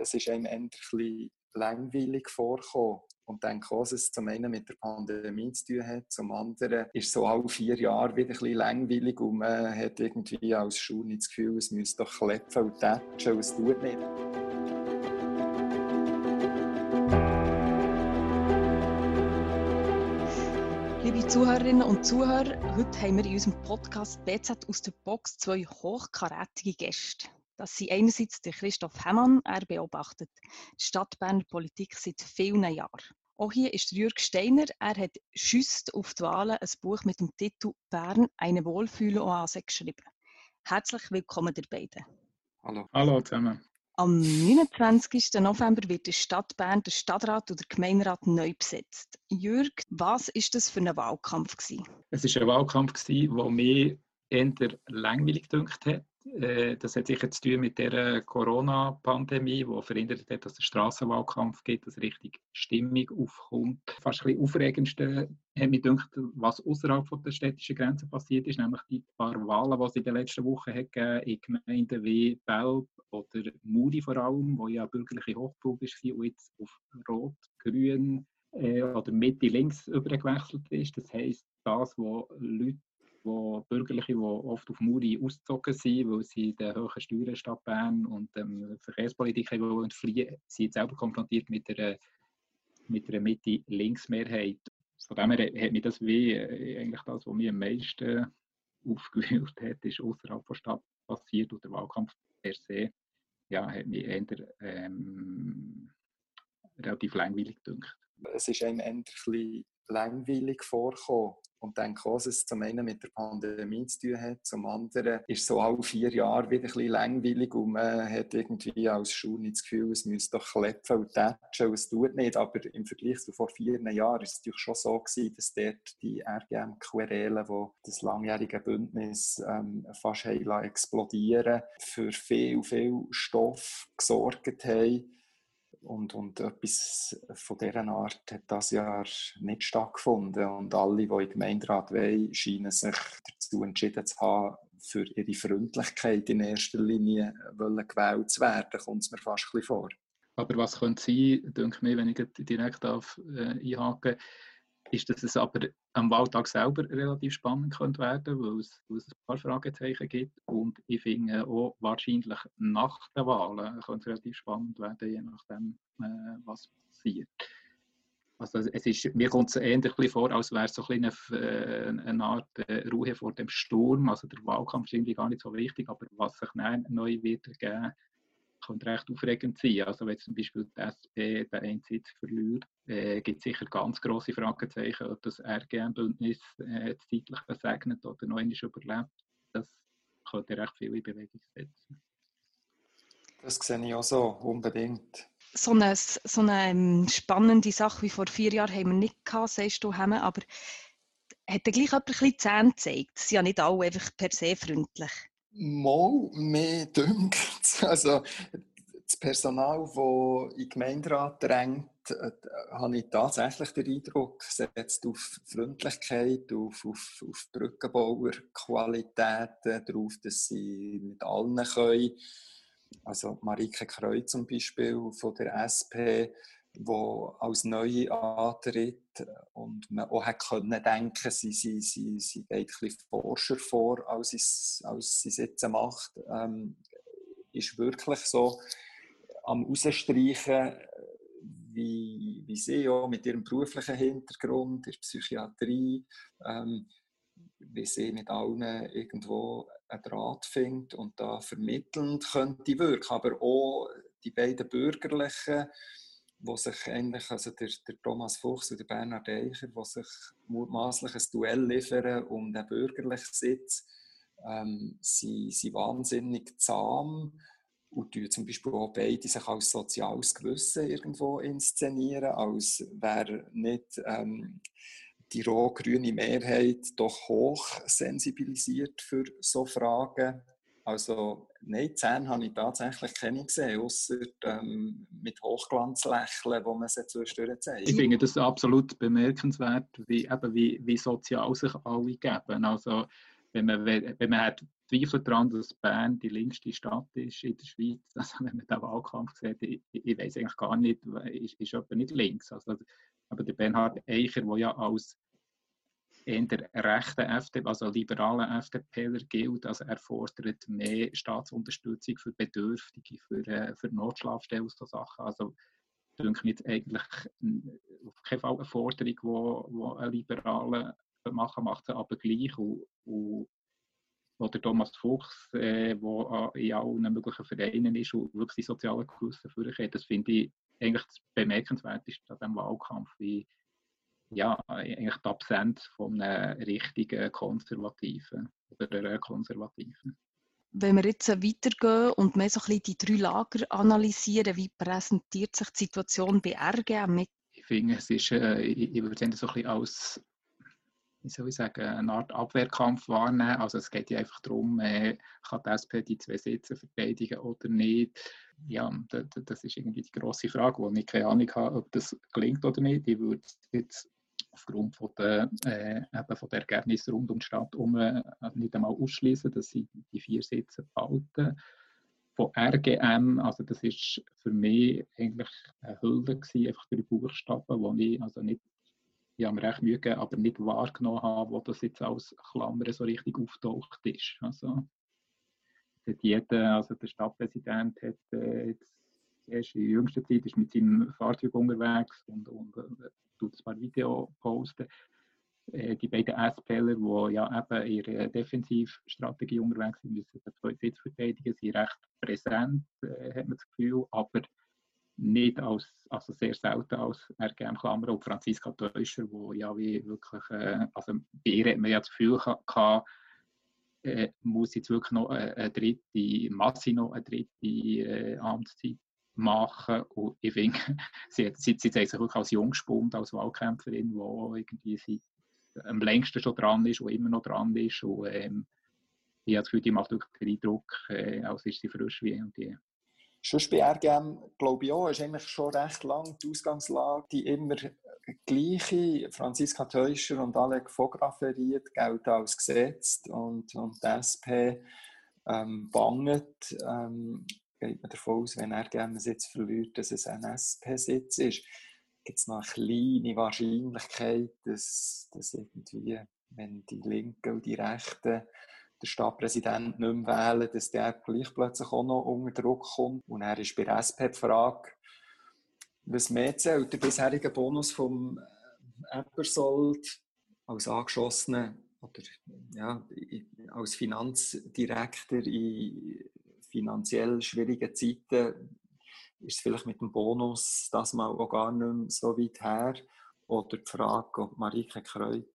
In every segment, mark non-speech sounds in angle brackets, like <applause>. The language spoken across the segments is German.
es ist einem ein bisschen langweilig vorgekommen. Und denke auch, es zum einen mit der Pandemie zu tun hat, zum anderen ist so alle vier Jahre wieder ein bisschen langweilig und man hat irgendwie als Schule nicht das Gefühl, es müsste doch klepfen und tätschen und es tut nicht. Liebe Zuhörerinnen und Zuhörer, heute haben wir in unserem Podcast BZ aus der Box zwei hochkarätige Gäste. Das sind einerseits der Christoph Hemmann, er beobachtet die Stadtberner Politik seit vielen Jahren. Auch hier ist Jürg Steiner, er hat schüsst auf die Wahlen ein Buch mit dem Titel Bern, eine Wohlfühloase geschrieben. Herzlich willkommen ihr beiden. Hallo. Hallo zusammen. Am 29. November wird die Stadt Bern der Stadtrat oder der Gemeinderat neu besetzt. Jürg, was ist das für ein Wahlkampf gewesen? Es ist ein Wahlkampf der mich eher langweilig gedünkt hat. Äh, das hat sicher zu tun mit der Corona-Pandemie, die verhindert hat, dass es Straßenwahlkampf gibt, dass richtig Stimmung aufkommt. Fast ein bisschen aufregendste hat mich gedacht, was außerhalb der städtischen Grenzen passiert ist, nämlich die paar Wahlen, die es in den letzten Wochen hat in Gemeinden wie Belp oder Muri vor allem, wo ja bürgerliche Hochprobe war und jetzt auf Rot, Grün äh, oder Mitte links übergewechselt ist. Das heisst, das, was Leute wo Bürgerliche, die oft auf Muri ausgezogen sind, weil sie den hohen Steuern Stadt Bern und ähm, Verkehrspolitik wollen fliehen, sind selber konfrontiert mit einer, mit einer Mitte-Links-Mehrheit. Von dem her hat mich das wie äh, eigentlich das, was mich am meisten <laughs> aufgewühlt hat, ist außerhalb der Stadt passiert und der Wahlkampf per se ja, hat mich eher ähm, relativ langweilig gedacht. Es ist einem bisschen langweilig vorgekommen. Und denke auch, es zum einen mit der Pandemie zu tun hat, zum anderen ist so alle vier Jahre wieder ein bisschen langweilig und man hat irgendwie als Schule nicht das Gefühl, es müsste doch klepfen und tätschen und es tut nicht. Aber im Vergleich zu vor vier Jahren ist es natürlich schon so gewesen, dass dort die RGM-Querelen, die das langjährige Bündnis ähm, fast haben explodieren für viel, viel Stoff gesorgt haben und, und etwas von dieser Art hat das Jahr nicht stattgefunden. Und alle, die im Gemeinderat wollen, scheinen sich dazu entschieden zu haben, für ihre Freundlichkeit in erster Linie wollen gewählt zu werden, kommt es mir fast ein bisschen vor. Aber was könnte sein, denke mir, wenn ich direkt auf, äh, einhaken ist, dass es aber am Wahltag selber relativ spannend könnte werden, weil es, weil es ein paar Fragezeichen gibt. Und ich finde auch wahrscheinlich nach den Wahlen könnte es relativ spannend werden, je nachdem, äh, was passiert. Also es ist, mir kommt es ähnlich vor, als wäre es so ein eine, äh, eine Art äh, Ruhe vor dem Sturm. Also der Wahlkampf ist irgendwie gar nicht so wichtig, aber was sich neu wird ergeben, könnte recht aufregend sein. Also wenn zum Beispiel die SP den einen Sitz verliert, äh, gibt es sicher ganz grosse Fragezeichen, ob das RGM-Bündnis äh, das zeitlich versegnet oder noch einmal überlebt. Das könnte recht viel in Bewegung setzen. Das sehe ich auch so, unbedingt. So eine, so eine ähm, spannende Sache wie vor vier Jahren haben wir nicht gehabt, sagst du, haben, aber hat er gleich ein bisschen Zähne gezeigt? Sie sind ja nicht alle einfach per se freundlich. Mal mehr dünkt. <laughs> Also, das Personal, das in den Gemeinderat drängt, äh, habe ich tatsächlich den Eindruck, setzt auf Freundlichkeit, auf, auf, auf Brückenbauerqualitäten, darauf, dass sie mit allen können. Also Marike Kreu zum Beispiel von der SP, wo als neue antritt und man auch hat können denken, sie, sie, sie, sie geht bisschen forscher vor, als sie, als sie es jetzt macht, ähm, ist wirklich so am Rausstreichen, wie, wie sie ja mit ihrem beruflichen Hintergrund in der Psychiatrie, ähm, wie sie mit allen irgendwo einen Draht findet und da vermittelnd könnte wirken, aber auch die beiden Bürgerlichen, wo sich eigentlich, also der, der Thomas Fuchs und der Bernhard Eicher, die sich mutmaßlich ein Duell liefern um den bürgerlichen Sitz, ähm, sie sind wahnsinnig zahm und die zum Beispiel auch beide sich als soziales Gewissen irgendwo inszenieren, als wäre nicht ähm, die rot-grüne Mehrheit doch hoch sensibilisiert für so Fragen. Also nein, Zähne habe ich tatsächlich keine gesehen, außer ähm, mit Hochglanzlächeln, wo man sie zwischendurch zeigt. Ich finde das absolut bemerkenswert, wie, eben, wie, wie sozial sich alle geben. Also wenn man, wenn man hat Zweifel daran, dass Bern die linkste Stadt ist in der Schweiz, <laughs> also wenn man den Wahlkampf sieht, ich, ich weiß eigentlich gar nicht, ist, ist jemand nicht links. Also, aber der Bernhard Eicher, der ja als in der rechten FDP, also liberalen FDPler gilt, also er fordert mehr Staatsunterstützung für Bedürftige, für, äh, für Notschlafstellen und so Sachen. Also denke ich eigentlich auf keinen Fall eine Forderung, die, ein Liberaler machen, macht sie aber gleich. Und, und oder Thomas Fuchs, der äh, in allen möglichen Vereinen ist und wirklich die sozialen Kurse vorkommt. Das finde ich eigentlich das Bemerkenswerteste an diesem Wahlkampf, wie ja, eigentlich die Absenz von einem richtigen Konservativen oder einer Konservativen. Wenn wir jetzt weitergehen und mehr so ein bisschen die drei Lager analysieren, wie präsentiert sich die Situation bei RGM mit? Ich finde, es ist, äh, ich, ich würde es so ein bisschen als wie soll ich sagen, eine Art Abwehrkampf wahrnehmen. Also es geht ja einfach darum, äh, kann die SP die zwei Sitze verteidigen oder nicht. Ja, das ist irgendwie die grosse Frage, wo ich keine Ahnung habe, ob das gelingt oder nicht. Ich würde jetzt aufgrund von der, äh, eben von der Ergebnisse rund um die Stadt um, äh, nicht einmal ausschließen, dass sie die vier Sitze behalten. Von RGM, also das ist für mich eigentlich eine Hülde gewesen, einfach drei Buchstaben, wo ich also nicht ich habe mir recht Mühe aber nicht wahrgenommen habe, wo das jetzt als Klammer so richtig auftaucht ist. Also, jeder, also der Stadtpräsident hat äh, jetzt erst in jüngster Zeit ist mit seinem Fahrzeug unterwegs und, und äh, tut ein paar Videos posten. Äh, die beiden SPler, die ja eben ihre Defensivstrategie unterwegs sind, müssen den zweiten Sitz verteidigen, sind recht präsent, äh, hat man das Gefühl, aber nicht als, also sehr selten als RGM Klammer und Franziska Teuscher, wo ja wie wirklich, äh, also bei ihr hat man ja das Gefühl gehabt, muss jetzt wirklich noch eine, dritte, Massi noch eine dritte Amtszeit machen und ich finde, <laughs> sie, sie, sie zeigt sich wirklich als Jungspund, als Wahlkämpferin, die irgendwie seit am längsten schon dran ist und immer noch dran ist und ähm, ich habe das Gefühl, die macht wirklich den Eindruck, äh, als ist sie frisch wie und die Schon bei RGM, glaube ich auch, ist eigentlich schon recht lang die Ausgangslage, die immer gleiche. Franziska Teuscher und Alec Vograferiert gelten als gesetzt und, und die SP ähm, banget. Ähm, geht man davon aus, wenn RGM einen Sitz verliert, dass es ein SP-Sitz ist. Gibt es noch eine kleine Wahrscheinlichkeit, dass, dass irgendwie, wenn die Linken und die Rechten der Stadtpräsident nicht mehr wählen, dass der gleich plötzlich auch noch unter Druck kommt. Und er ist bei der SP die Frage, was mehr zählt, der bisherige Bonus vom äh, Eppersold als Angeschossener oder ja, als Finanzdirektor in finanziell schwierigen Zeiten ist es vielleicht mit dem Bonus das mal auch gar nicht mehr so weit her. Oder die Frage, ob Marike Kreut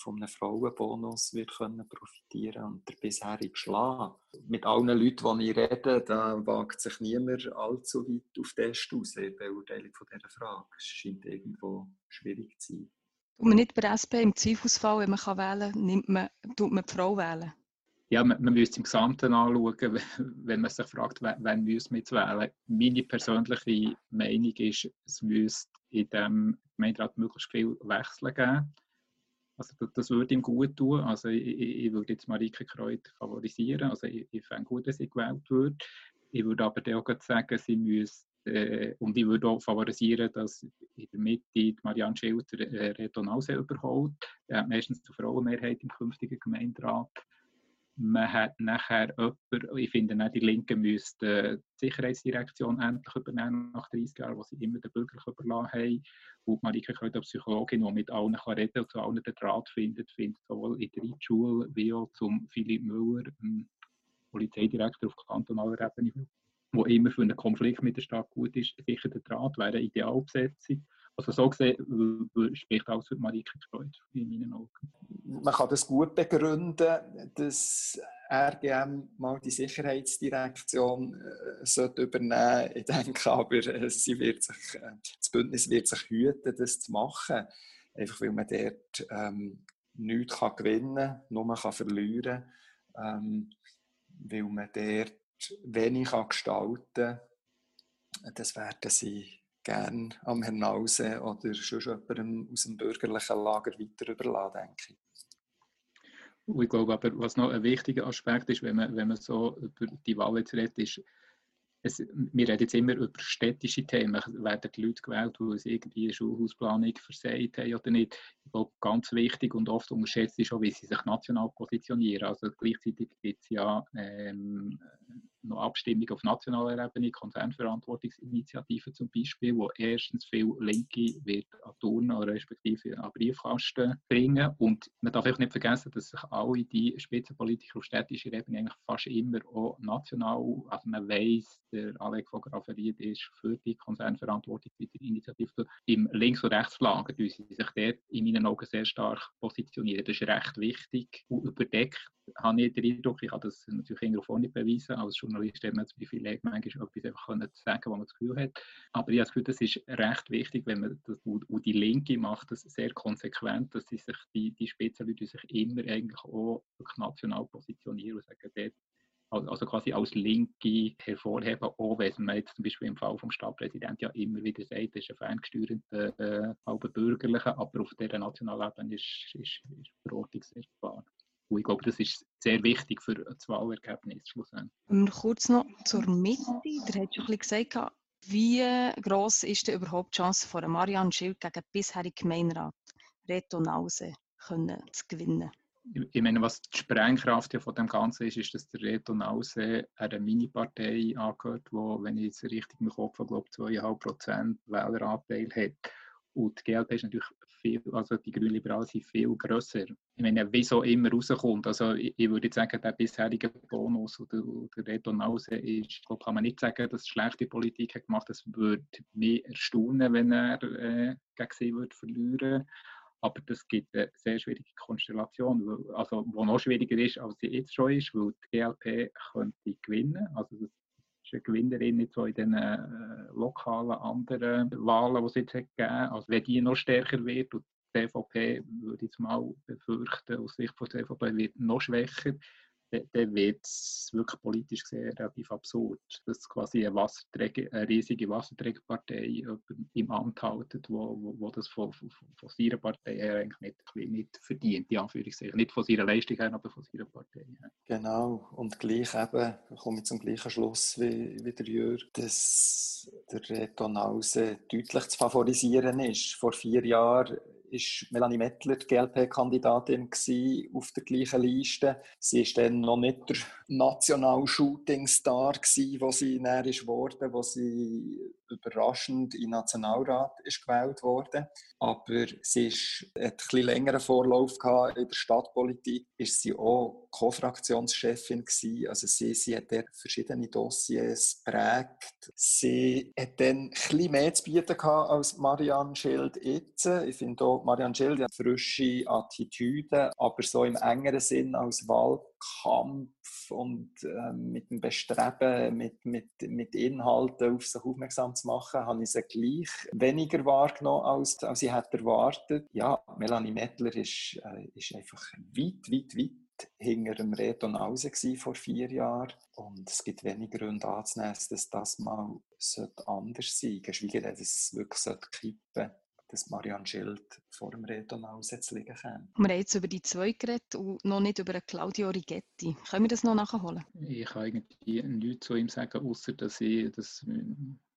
von einem Frauenbonus wird können profitieren und der bisherige Schlag. Mit allen Leuten, die ich rede, da wagt sich niemand allzu weit auf den Stuss in der Beurteilung von dieser Frage. Es scheint irgendwo schwierig zu sein. Tut man nicht bei SP im Zweifelsfall, wenn man wählen kann, nimmt man, tut man die Frau wählen? Ja, man, man müsste im Gesamten anschauen, wenn man sich fragt, wen müssen wir jetzt wählen. Meine persönliche Meinung ist, es müsste in diesem Gemeinderat möglichst viel Wechsel geben. Also das, das, würde ihm gut tun. Also ich, ich, würde jetzt Marike Kreut favorisieren. Also ich, ich fände gut, dass sie gewählt wird. Ich würde aber auch sagen, sie müsste, äh, und ich würde auch favorisieren, dass in der Mitte die Marianne Schilder äh, Redonause überholt. Er hat meistens die Frauenmehrheit im künftigen Gemeinderat man hat nachher jemanden, ich finde, die Linken müssten die Sicherheitsdirektion endlich übernehmen, nach 30 Jahren, wo sie immer den Bürger überlassen haben. Und Marike Köder, Psychologin, die mit allen kann reden und zu allen den Draht findet, findet sowohl in der Schule wie auch zum Philipp Müller, Polizeidirektor auf kantonaler Ebene, wo immer für einen Konflikt mit der Stadt gut ist, sicher der Draht wäre eine Idealbesetzung. Also so gesehen spricht alles für Marike Kreuz in meinen Augen. Man kann das gut begründen, dass RGM mal die Sicherheitsdirektion äh, sollte übernehmen Ich denke aber, äh, sie wird sich, äh, das Bündnis wird sich hüten, das zu machen. Einfach weil man dort ähm, nichts kann gewinnen kann, nur kann verlieren ähm, weil man dort wenig kann gestalten kann. Das werden sie gerne am Herrn Nause oder schon jemandem aus dem bürgerlichen Lager weiter überlassen, denke ich. Ich glaube aber, was noch ein wichtiger Aspekt ist, wenn man, wenn man so über die Wahl jetzt redet, ist, es, wir reden jetzt immer über städtische Themen. Werden die Leute gewählt, weil sie irgendwie eine Schulhausplanung versagt haben oder nicht? Ich glaube, ganz wichtig und oft unterschätzt ist auch, wie sie sich national positionieren. Also gleichzeitig gibt es ja ähm, noch Abstimmung auf nationaler Ebene, Konzernverantwortungsinitiativen zum Beispiel, wo erstens viel Linke wird an Turnen respektive an Briefkasten bringen. Und man darf auch nicht vergessen, dass sich alle die Spitzenpolitiker auf städtischer Ebene eigentlich fast immer auch national, also man weiß, der Alec von Grafferiet ist für die Konzernverantwortungsinitiative im Links- und Rechtslager, die sich dort in meinen Augen sehr stark positionieren. Das ist recht wichtig und überdeckt habe ich den Eindruck, ich kann das natürlich irgendwo nicht beweisen, als Journalist hat man das Privileg, manchmal etwas einfach können sagen was man das Gefühl hat. Aber ich habe das Gefühl, das ist recht wichtig, wenn man das, und die Linke macht das sehr konsequent, dass sie sich, die, die Spitzenleute sich immer eigentlich auch national positionieren und sagen, dort also quasi als Linke hervorheben, auch wenn man jetzt zum Beispiel im Fall vom Stadtpräsidenten ja immer wieder sagt, das ist ein ferngesteuerter, äh, bürgerlicher, aber auf dieser nationalen Ebene ist, ist, ist die Verordnung sehr klar. Und ich glaube, das ist sehr wichtig für das Wahlergebnis schlussendlich. Kurz noch zur Mitte. Der hat schon ein bisschen gesagt, wie groß ist denn überhaupt die Chance von Marianne Schild gegen den bisherigen Gemeinderat Reto Nause können zu gewinnen? Ich meine, was die Sprengkraft von dem Ganzen ist, ist, dass der Reto Nause eine Mini-Partei angehört, die, wenn ich jetzt richtig im Kopf habe, glaube 2,5% Wähleranteil hat. Und die GLP ist natürlich viel, also die Grünen Liberalen sind viel grösser. Ich meine, wieso immer rauskommt. Also ich, ich würde sagen, der bisherige Bonus oder, der Retonause ist, glaube, kann man nicht sagen, dass schlechte Politik hat gemacht. Es würde mich erstaunen, wenn er äh, gegen sie würde verlieren aber das gibt eine sehr schwierige Konstellation, also, wo noch schwieriger ist, als sie jetzt schon ist, weil die GLP könnte gewinnen. Also das ist Gewinnerin nicht so in den äh, lokalen anderen Wahlen, die es jetzt hat gegeben Also wenn die noch stärker wird und die CVP, würde ich jetzt mal befürchten, aus Sicht von der CVP wird noch schwächer, dann wird es wirklich politisch gesehen relativ absurd, dass quasi eine, Wasserträger, eine riesige Wasserträgerpartei im Amt haltet, wo, wo, das von, von, von seiner Partei her eigentlich nicht, nicht verdient, die Anführungszeichen. Nicht von seiner Leistung her, aber von seiner Partei her. Genau, und gleich eben, komme ich zum gleichen Schluss wie, wie der Jörg, dass der Retonause deutlich zu favorisieren ist. Vor vier Jahren ist Melanie Mettler die GLP-Kandidatin auf der gleichen Liste. Sie ist dann noch nicht der National-Shooting-Star wo sie näher ist worden, wo sie überraschend in den Nationalrat ist gewählt wurde. Aber sie ist, hat ein bisschen längeren Vorlauf gehabt in der Stadtpolitik. Ist sie auch Co-Fraktionschefin. Also sie, sie hat dort verschiedene Dossiers prägt. Sie hat dann bisschen mehr zu bieten gehabt als Marianne Schild jetzt. Ich finde auch, Marianne Schild hat frische Attitüde, aber so im engeren Sinn als Wahlkampf und äh, mit dem Bestreben, mit, mit, mit Inhalten auf sich aufmerksam zu machen, habe ich sie gleich weniger wahrgenommen, als, als ich hätte erwartet. Ja, Melanie Mettler ist, äh, ist einfach weit, weit, weit hinter dem Reton raus vor vier Jahren. Und es gibt wenig Gründe anzunehmen, dass das mal anders sein sollte, geschweige denn, dass es wirklich kippen sollte dass Marianne Schild vor dem Reton zu liegen kann. Wir haben jetzt über die zwei geredet und noch nicht über Claudio Rigetti. Können wir das noch nachholen? Ich kann irgendwie nichts zu ihm sagen, außer dass ich das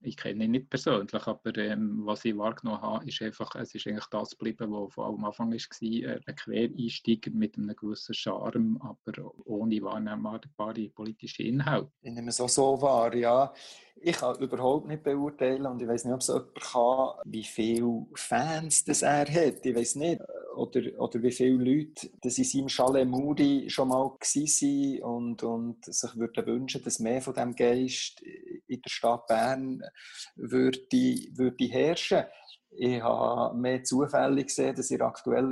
ich kenne ihn nicht persönlich, aber ähm, was ich wahrgenommen habe, ist einfach, es ist eigentlich das geblieben, was von am Anfang war, äh, ein Quereinsteiger mit einem gewissen Charme, aber ohne wahrnehmbare politische Inhalte. Ich nehme es auch so wahr, ja. Ich kann überhaupt nicht beurteilen und ich weiß nicht, ob es jemand kann, wie viele Fans das er hat. Ich weiß nicht, oder, oder wie viele Leute das in seinem Chalet Moody schon mal waren und, und sich würden wünschen, dass mehr von diesem Geist in der Stadt Bern würde, würde herrschen. Ich habe mehr Zufälle gesehen, dass in der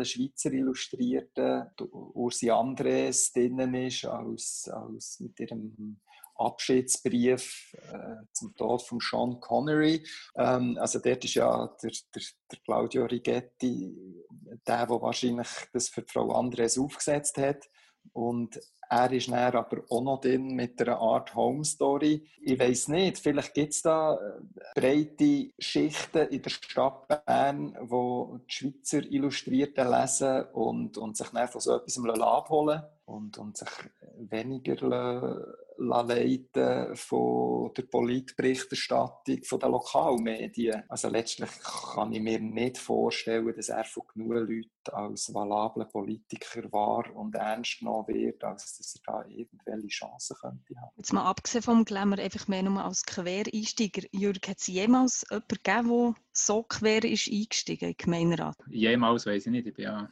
Schweizer Illustrierten Ursi Andres drinnen ist, als, als mit ihrem Abschiedsbrief äh, zum Tod von Sean Connery. Ähm, also dort ist ja der, der, der Claudio Rigetti der, der wahrscheinlich das für Frau Andres aufgesetzt hat. Und er ist dann aber auch noch drin mit einer Art Home Story. Ich weiß nicht, vielleicht gibt es da äh, breite Schichten in der Stadt Bern, wo die Schweizer Illustrierten lesen und, und sich dann von so etwas abholen und, und sich weniger leiten von der Politberichterstattung von den Lokalmedien. Also letztlich kann ich mir nicht vorstellen, dass er von genug Leuten als valabler Politiker war und ernst genommen wird, als dass er da irgendwelche Chancen könnte haben. Jetzt mal abgesehen vom Glamour, einfach mehr nur als Quereinsteiger. Jürg, hat es jemals jemanden gegeben, der so quer ist eingestiegen in den Gemeinderat? Jemals, weiß ich nicht. Ich bin ja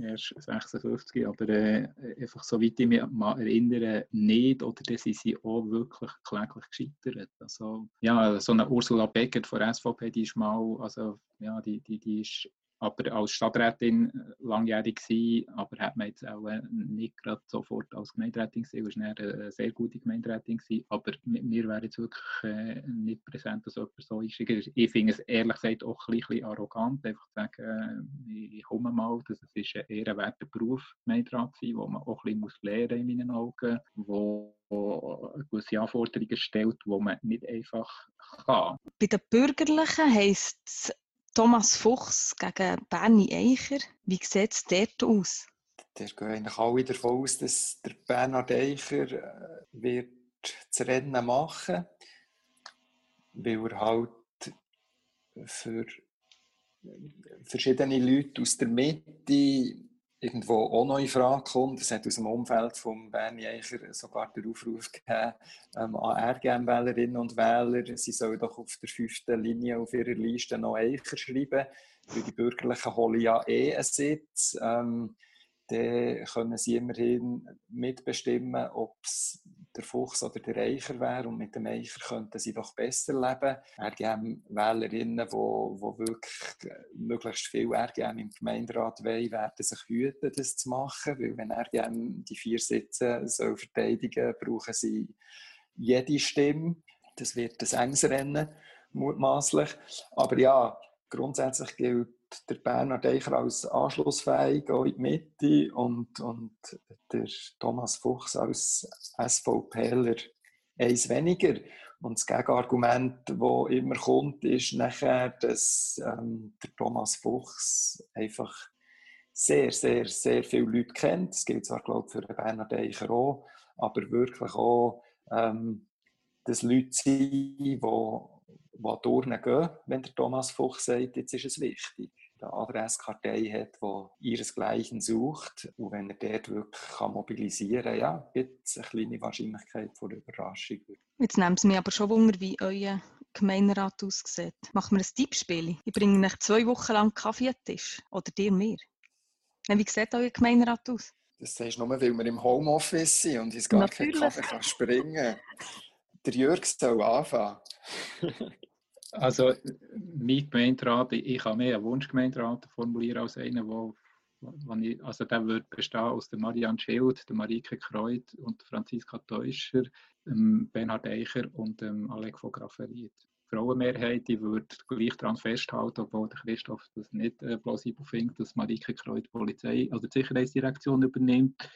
erst 56, aber äh, einfach so weit ich mich erinnere, nicht, oder dann sind sie auch wirklich kläglich gescheitert. Also, ja, so eine Ursula Beckert von SVP, die ist mal, also, ja, die, die, die ist aber als Stadträtin äh, langjährig gewesen, aber hat man jetzt auch äh, nicht gerade sofort als Gemeinderätin gesehen, war eine sehr gute Gemeinderätin gewesen, aber mir wäre jetzt wirklich äh, nicht präsent, dass jemand so einsteigen Ich finde es ehrlich gesagt auch ein bisschen arrogant, einfach zu sagen, ich komme mal, das ist ein ehrenwerter Beruf, Gemeinderat sein, wo man auch ein bisschen lernen in meinen Augen, wo gewisse Anforderungen stellt, die man nicht einfach kann. Bei den Bürgerlichen heisst es Thomas Fuchs gegen Bernie Eicher. Wie sieht es dort aus? Der gehen eigentlich alle davon aus, dass der Bernhard Eicher äh, wird das Rennen machen weil er halt für verschiedene Leute aus der Mitte irgendwo auch noch in Frage kommt. Es hat aus dem Umfeld von Bernie Eicher sogar den Aufruf gegeben ähm, an RGM-Wählerinnen und Wähler, sie sollen doch auf der fünften Linie auf ihrer Liste noch Eicher schreiben, weil die Bürgerlichen holen ja eh einen Sitz. Ähm, dann können sie immerhin mitbestimmen, ob es der Fuchs oder der Eicher wäre. Und mit dem Eicher könnten sie doch besser leben. RGM Wählerinnen, die, wirklich möglichst viel RGM im Gemeinderat wollen, werden sich hüten, das zu machen. Weil wenn RGM die vier Sitze soll verteidigen soll, brauchen sie jede Stimme. Das wird ein enges Rennen, mutmaßlich. Aber ja, grundsätzlich gilt der Bernhard Eicher als anschlussfähig in die Mitte und, und der Thomas Fuchs als SVPler eins weniger. Und das Gegenargument, das immer kommt, ist nachher, dass ähm, der Thomas Fuchs einfach sehr, sehr, sehr viele Leute kennt. Das gilt zwar, glaube ich, für den Bernhard Eicher auch, aber wirklich auch, ähm, dass Leute sind, die, die durchgehen, wenn der Thomas Fuchs sagt, jetzt ist es wichtig eine Adresskartei hat, die ihresgleichen sucht. Und wenn er dort wirklich kann mobilisieren kann, ja, gibt es eine kleine Wahrscheinlichkeit vor Überraschung. Jetzt nehmen Sie mich aber schon Wunder, wie euer Gemeinderat aussieht. Machen wir ein Tippspiel. Ich bringe nach zwei Wochen lang Kaffee an den Tisch. Oder dir mehr. Wie sieht euer Gemeinderat aus? Das sagst du nur, weil wir im Homeoffice sind und uns gar keinen Kaffee kann springen kann. Der Jürg soll anfangen. <laughs> Also, mein Gemeinderat, ich kann mehr einen Wunschgemeinderat formulieren als einen, wo, wo ich, also der würde bestehen aus der Marianne Schild, der Marike Kreut und Franziska Teuscher, ähm, Bernhard Eicher und ähm, Alec von Grafferiet. Frauenmehrheit die würde gleich daran festhalten, obwohl der Christoph das nicht äh, plausibel findet, dass Marike Kreut die Polizei, also die Sicherheitsdirektion übernimmt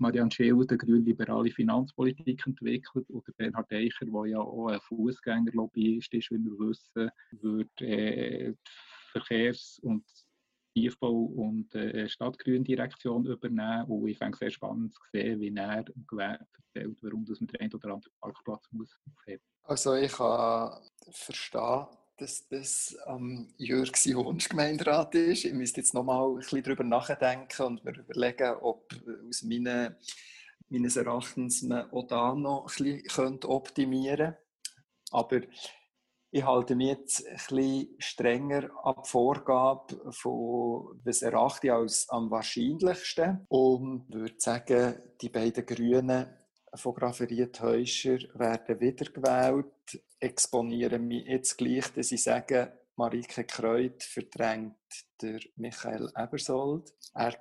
Marianne Schild eine grün-liberale Finanzpolitik entwickelt oder Bernhard Eicher, der ja auch ein Fußgängerlobbyist ist, wie wir wissen, wird äh, Verkehrs- und Tiefbau- und äh, Stadtgründirektion übernehmen. Und ich fände es sehr spannend zu sehen, wie er im Gewerbe erzählt, warum das mit der einen oder anderen Parkplatz muss aufheben. Also ich kann verstehen, dass das ähm, Jörg sein Wunschgemeinderat ist. Ich müsste jetzt nochmal ein bisschen darüber nachdenken und mir überlegen, ob aus meinen, meines Erachtens man auch da noch ein bisschen optimieren könnte. Aber ich halte mich jetzt ein bisschen strenger die Vorgabe von, was erachte ich als am wahrscheinlichsten und würde sagen, die beiden Grünen von Grafferiet Heuscher werden wiedergewählt. Exponiere mich jetzt gleich, dass ich sage, Marike Kreut verdrängt der Michael Ebersold. Er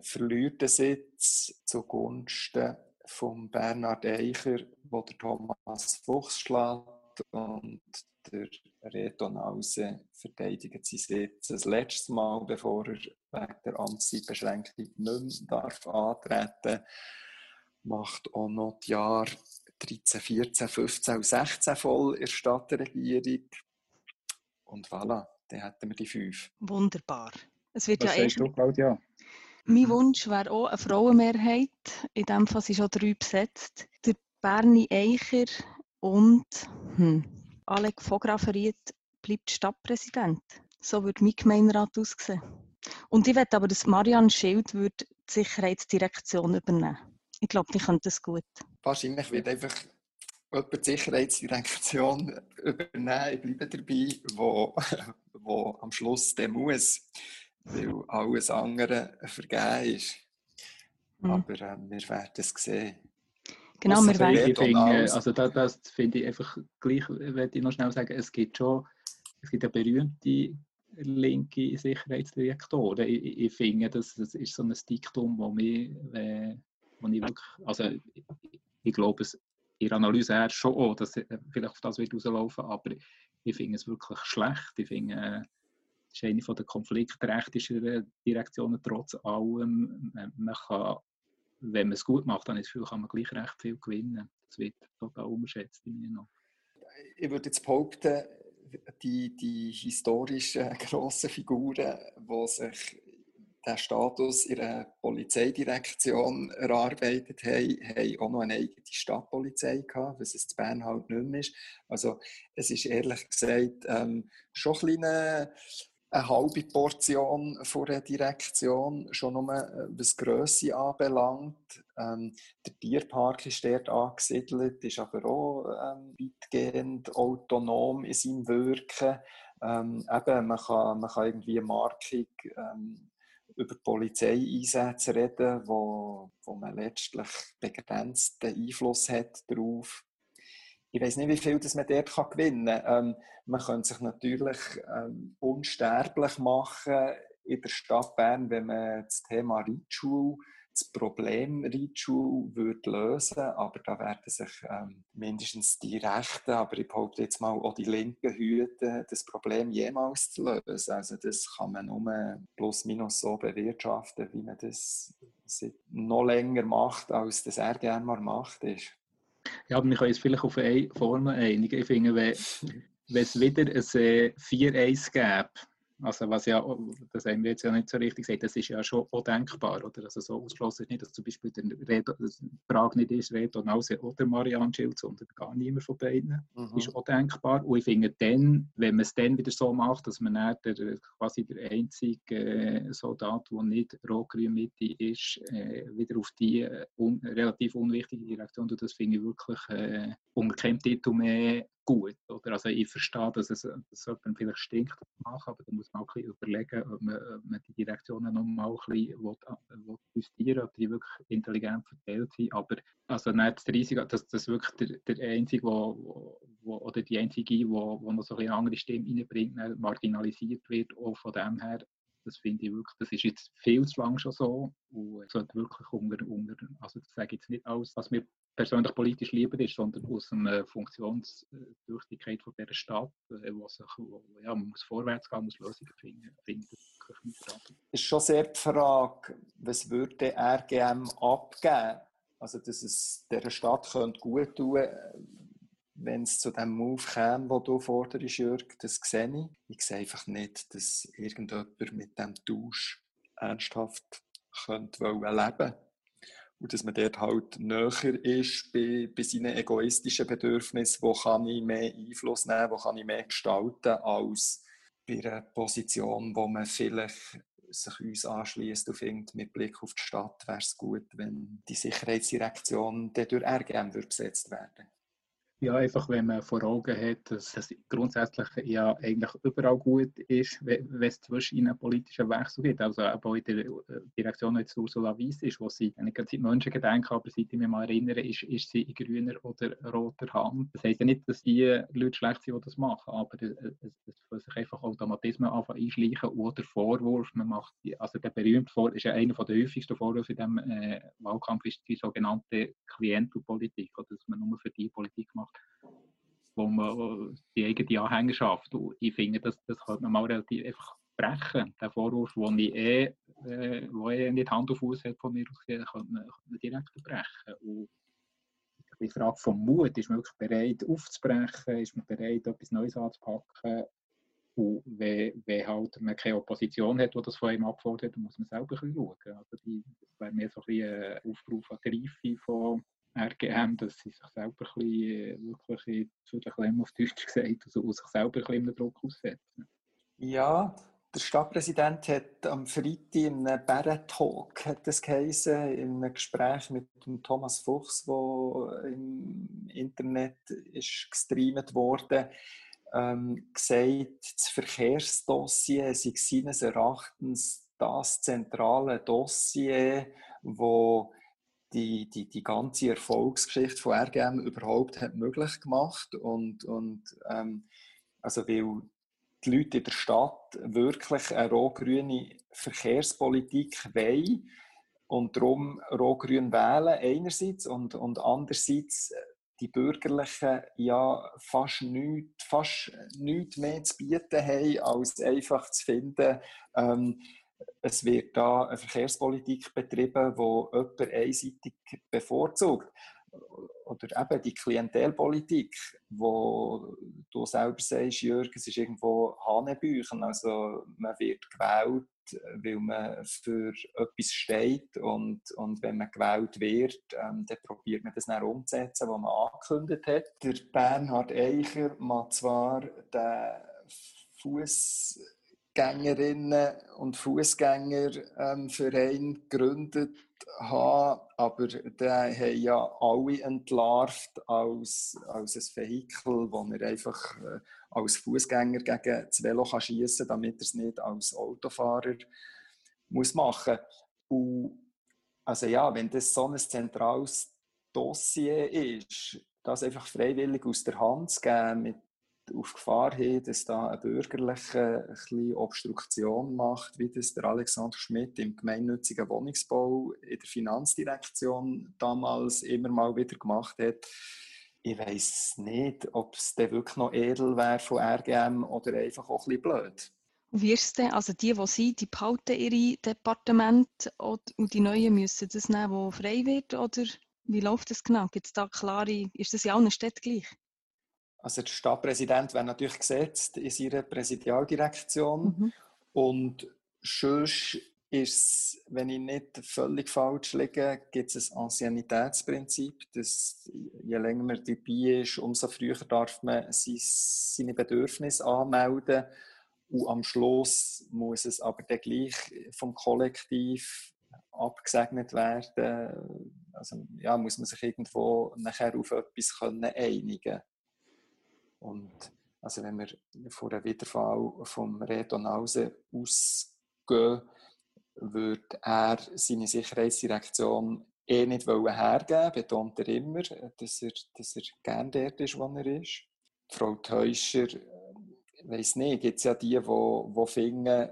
verliert den Sitz zugunsten von Bernhard Eicher, wo der Thomas Fuchs schlägt und der Reto Nause verteidigt seinen Sitz. Das letzte Mal, bevor er wegen der Amtszeitbeschränkung nicht mehr darf antreten macht auch noch die Jahre 13, 14, 15 und 16 voll in der Stadtregierung. Und voilà, dann hätten wir die fünf. Wunderbar. Es wird Was ja sagst du, Claudia? Mein Wunsch wäre auch eine Frauenmehrheit. In diesem Fall sind schon drei besetzt. Der Bernie Eicher und hm, Alec Vograferiet bleibt Stadtpräsident. So würde mein Gemeinderat aussehen. Und ich möchte aber, dass Marianne Schild würde die Sicherheitsdirektion übernehmen Ich glaube, die könnte das gut. Wahrscheinlich wird einfach jemand die Sicherheitsdirektion übernehmen. Ich bleibe dabei, wo, <laughs> wo am Schluss der muss, weil alles andere vergeben ist. Mhm. Aber äh, wir werden es sehen. Genau, Ausser wir für wollen. Wer Ich finde, alles. also das, das finde ich einfach gleich, möchte ich noch schnell sagen, es gibt schon, es gibt ja berühmte linke Sicherheitsdirektoren. Ich, ich- finde, das, das ist so ein Diktum, wo mich, äh, wo ich wirklich, also ich, ich glaube es der Analyse her schon auch, dass es vielleicht auf das wird rauslaufen, aber ich finde es wirklich schlecht. Ich finde, äh, es ist eine der konfliktträchtigsten Direktionen trotz allem. Man, kann wenn man es gut macht, dann ist Gefühl, kann man gleich recht viel gewinnen. Das wird total unterschätzt in mir noch. Ich würde jetzt behaupten, die, die historischen <laughs> grossen Figuren, die sich den Status in der Polizeidirektion erarbeitet haben, haben auch noch eine eigene Stadtpolizei gehabt, was es in Bern halt nicht mehr ist. Also es ist ehrlich gesagt ähm, schon ein kleine, eine halbe Portion von der Direktion, schon nur äh, was die Grösse anbelangt. Ähm, der Tierpark ist dort angesiedelt, ist aber auch ähm, weitgehend autonom in seinem Wirken. Ähm, eben, man, kann, man kann irgendwie eine Markung ähm, über Polizeieinsätze reden, wo, wo man letztlich begrenzten Einfluss hat darauf. Ich weiß nicht, wie viel das man dort kann gewinnen kann. Ähm, man könnte sich natürlich ähm, unsterblich machen in der Stadt Bern, wenn man das Thema Reitschule das Problem Reitschule würde lösen, aber da werden sich ähm, mindestens die Rechten, aber ich behaupte jetzt mal auch die Linken hüten, das Problem jemals zu lösen. Also das kann man nur plus minus so bewirtschaften, wie man das noch länger macht, als das gerne mal macht ist. Ja, aber wir können uns vielleicht auf eine Formel einigen. Ich finde, wenn, <laughs> wenn es wieder ein äh, 4-1 gäbe, also was ja, das haben wir jetzt ja nicht so richtig gesagt, das ist ja schon auch denkbar, oder? Also so ausgeschlossen ist nicht, dass zum Beispiel der Redo, die Frage nicht ist, Reto Nause oder Marianne Schild, sondern gar niemand von beiden. Mhm. ist auch denkbar. Und ich finde dann, wenn man es dann wieder so macht, dass man dann der, quasi der einzige äh, Soldat, der nicht rot-grün Mitte ist, äh, wieder auf die äh, un relativ unwichtige Direktion tut, das finde ich wirklich äh, unter keinem Titel mehr gut. Oder? Also ich verstehe, dass es dass jemand vielleicht stinkt machen, aber da muss man auch ein bisschen überlegen, ob man, ob man die Direktionen noch mal ein bisschen will, will justieren ob die wirklich intelligent verteilt sind. Aber also nicht das Risiko, dass das wirklich der, der Einzige, wo, wo, oder die Einzige, die wo, wo noch so ein bisschen andere Stimme reinbringt, dann marginalisiert wird, auch von dem her, das finde ich wirklich, das ist jetzt viel zu lang schon so und es sollte wirklich unter, unter also das sage ich jetzt nicht aus, was mir persönlich politisch lieber ist, sondern aus einer Funktionstüchtigkeit von dieser Stadt, äh, wo sich, wo, ja, man muss vorwärts gehen, muss Lösungen finden, dran. ist schon sehr die Frage, was würde RGM abgeben? Also, dass es dieser Stadt könnte gut tun wenn es zu dem Move käme, den du forderst, Jörg, das sehe ich. Ich sehe einfach nicht, dass irgendjemand mit dem Tausch ernsthaft könnte wollen leben und dass man dort halt näher ist bei, bei seinen egoistischen Bedürfnissen, wo kann ich mehr Einfluss nehmen, wo kann ich mehr gestalten, als bei einer Position, wo man vielleicht sich uns anschließt und findet, mit Blick auf die Stadt wäre es gut, wenn die Sicherheitsdirektion durch RGM besetzt werden Ja, einfach wenn man vor Augen hat, dass das grundsätzlich ja eigentlich überall gut ist, wenn es zwischen ihnen politischen Wechsel gibt. Also auch in der äh, Direktion, jetzt Ursula Weiss ist, wo sie nicht gerade seit Menschengedenken, aber seit ich mich mal erinnere, ist, ist sie in grüner oder roter Hand. Das heisst ja nicht, dass die Leute schlecht sind, die das machen, aber es, es, es sich einfach Automatismen einschleichen oder Vorwurf, man macht, also der berühmte Vorwurf, ist ja einer der häufigsten Vorwürfe in diesem äh, Wahlkampf, ist die sogenannte Klientelpolitik, oder dass man nur für die Politik macht, wo man die eigene Anhängerschaft. Ich finde, das, das könnte man mal relativ einfach brechen. Der Vorwurf, den ich eh äh, wo er nicht Hand auf Fuß hat, von mir aus kann man, kann man direkt brechen. Und die Frage vom Mut, ist man wirklich bereit aufzubrechen, ist man bereit, etwas Neues anzupacken und wenn, wenn halt man keine Opposition hat, die das von ihm abfordert, dann muss man selber schauen. Also die, das wäre mehr so ein, ein Aufruf an die Reife von RGM, dass sie sich selber ein bisschen, wirklich zu der Klemme auf Deutsch gesagt, also sich selber ein bisschen Druck aussetzen. Ja, der Stadtpräsident hat am Freitag in einem Bärentalk hat das geheißen, in einem Gespräch mit dem Thomas Fuchs, wo im Internet ist gestreamt wurde, ähm, gesagt, das Verkehrsdossier sei seines Erachtens das zentrale Dossier, wo die, die, die ganze Erfolgsgeschichte von RGM überhaupt hat möglich gemacht und, und ähm, also weil die Leute in der Stadt wirklich eine rot-grüne Verkehrspolitik wollen und darum rot-grün wählen einerseits und, und andererseits die Bürgerlichen ja fast nichts, fast nichts mehr zu bieten haben, als einfach zu finden, ähm, es wird da eine Verkehrspolitik betrieben, die jemand einseitig bevorzugt. Oder eben die Klientelpolitik, wo du selber sagst, Jürgen, es ist irgendwo Hanebüchen. Also man wird gewählt weil man für etwas steht und, und wenn man gewählt wird, ähm, dann probiert man das dann umzusetzen, was man angekündigt hat. Der Bernhard Eicher mag zwar den Fußgängerinnen und Fußgängerverein ähm, gegründet haben, aber der haben ja alle entlarvt als, als ein Vehikel, wo er einfach äh, als Fußgänger gegen das Velo schießen kann, damit er es nicht als Autofahrer muss machen muss. Also ja, wenn das so ein zentrales Dossier ist, das einfach freiwillig aus der Hand zu geben, mit auf Gefahr hin, dass da ein Bürgerliche ein Obstruktion macht, wie das der Alexander Schmidt im gemeinnützigen Wohnungsbau in der Finanzdirektion damals immer mal wieder gemacht hat. Ich weiß nicht, ob es dann wirklich noch edel wäre von RGM oder einfach auch ein bisschen blöd. Wie ist es denn? Also die, die sind, die behalten ihre Departemente und die Neuen müssen das nehmen, wo frei wird? Oder wie läuft das genau? Gibt es da klare, ist das in allen Städten gleich? Also der Stadtpräsident wäre natürlich gesetzt in seiner Präsidialdirektion mhm. und sonst ist wenn ich nicht völlig falsch liege, gibt es ein Anciennitätsprinzip, dass je länger man dabei ist, umso früher darf man seine Bedürfnisse anmelden und am Schluss muss es aber dann gleich vom Kollektiv abgesegnet werden. Also ja, muss man sich irgendwo nachher auf etwas können einigen können. Und also wenn wir von der Wiederfall vom Redonause ausgehen, würde er seine Sicherheitsdirektion eh nicht hergeben, betont er immer, dass er, dass er gerne dort ist, wo er ist. Frau Teuscher, ich äh, weiss nicht, gibt es ja die, die, die finden,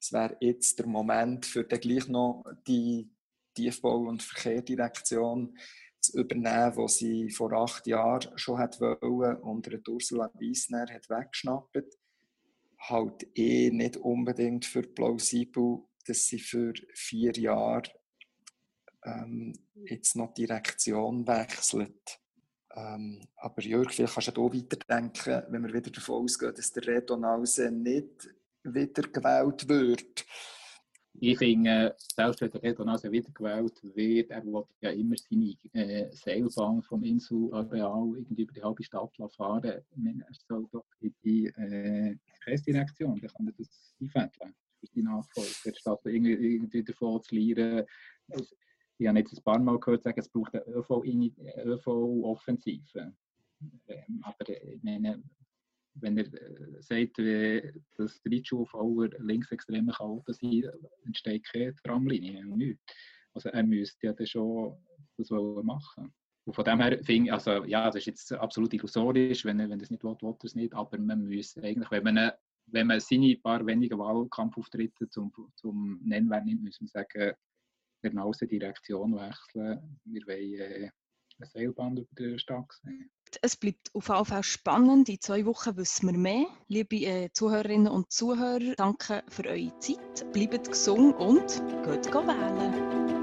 es wäre jetzt der Moment für dann gleich noch die Tiefbau- und Verkehrsdirektion zu übernehmen, was sie vor acht Jahren schon hat wollen und Ursula Wiesner hat weggeschnappt. Halt eh nicht unbedingt für plausibel, dass sie für vier Jahre ähm, jetzt noch Direktion wechselt. Ähm, aber Jörg, vielleicht kannst du auch weiterdenken, wenn wir wieder davon ausgehen, dass der Redonause nicht wieder gewählt wird ich finde, selbst wenn der Redonase wiedergewählt wird, er will ja immer seine äh, Seilbahn vom Inselareal irgendwie über die halbe Stadt fahren. Er soll doch in die äh, Verkehrsdirektion, dann kann er das einfädeln für die Nachfolger, statt irgendwie, irgendwie davon zu lernen. Ich habe jetzt ein paar Mal gehört sagen, es braucht eine ÖV-Offensive. Ähm, aber ich meine, wenn er äh, sagt, dass die Reitschulfauer linksextreme Chaoten sind, entsteht keine Tramlinie nichts. Also er müsste ja dann schon das machen. Und von dem her finde ich, also ja, das ist jetzt absolut illusorisch, wenn er, das nicht will, will er es nicht, aber man müsste eigentlich, wenn man, wenn man seine paar wenigen Wahlkampfauftritte zum, zum Nennwert nimmt, muss man sagen, wir die Direktion wechseln, wir wollen äh, eine Seilbahn über die Stadt sehen. Es bleibt auf jeden Fall spannend. In zwei Wochen wissen wir mehr. Liebe äh, Zuhörerinnen und Zuhörer, danke für eure Zeit. Bleibt gesund und geht wählen.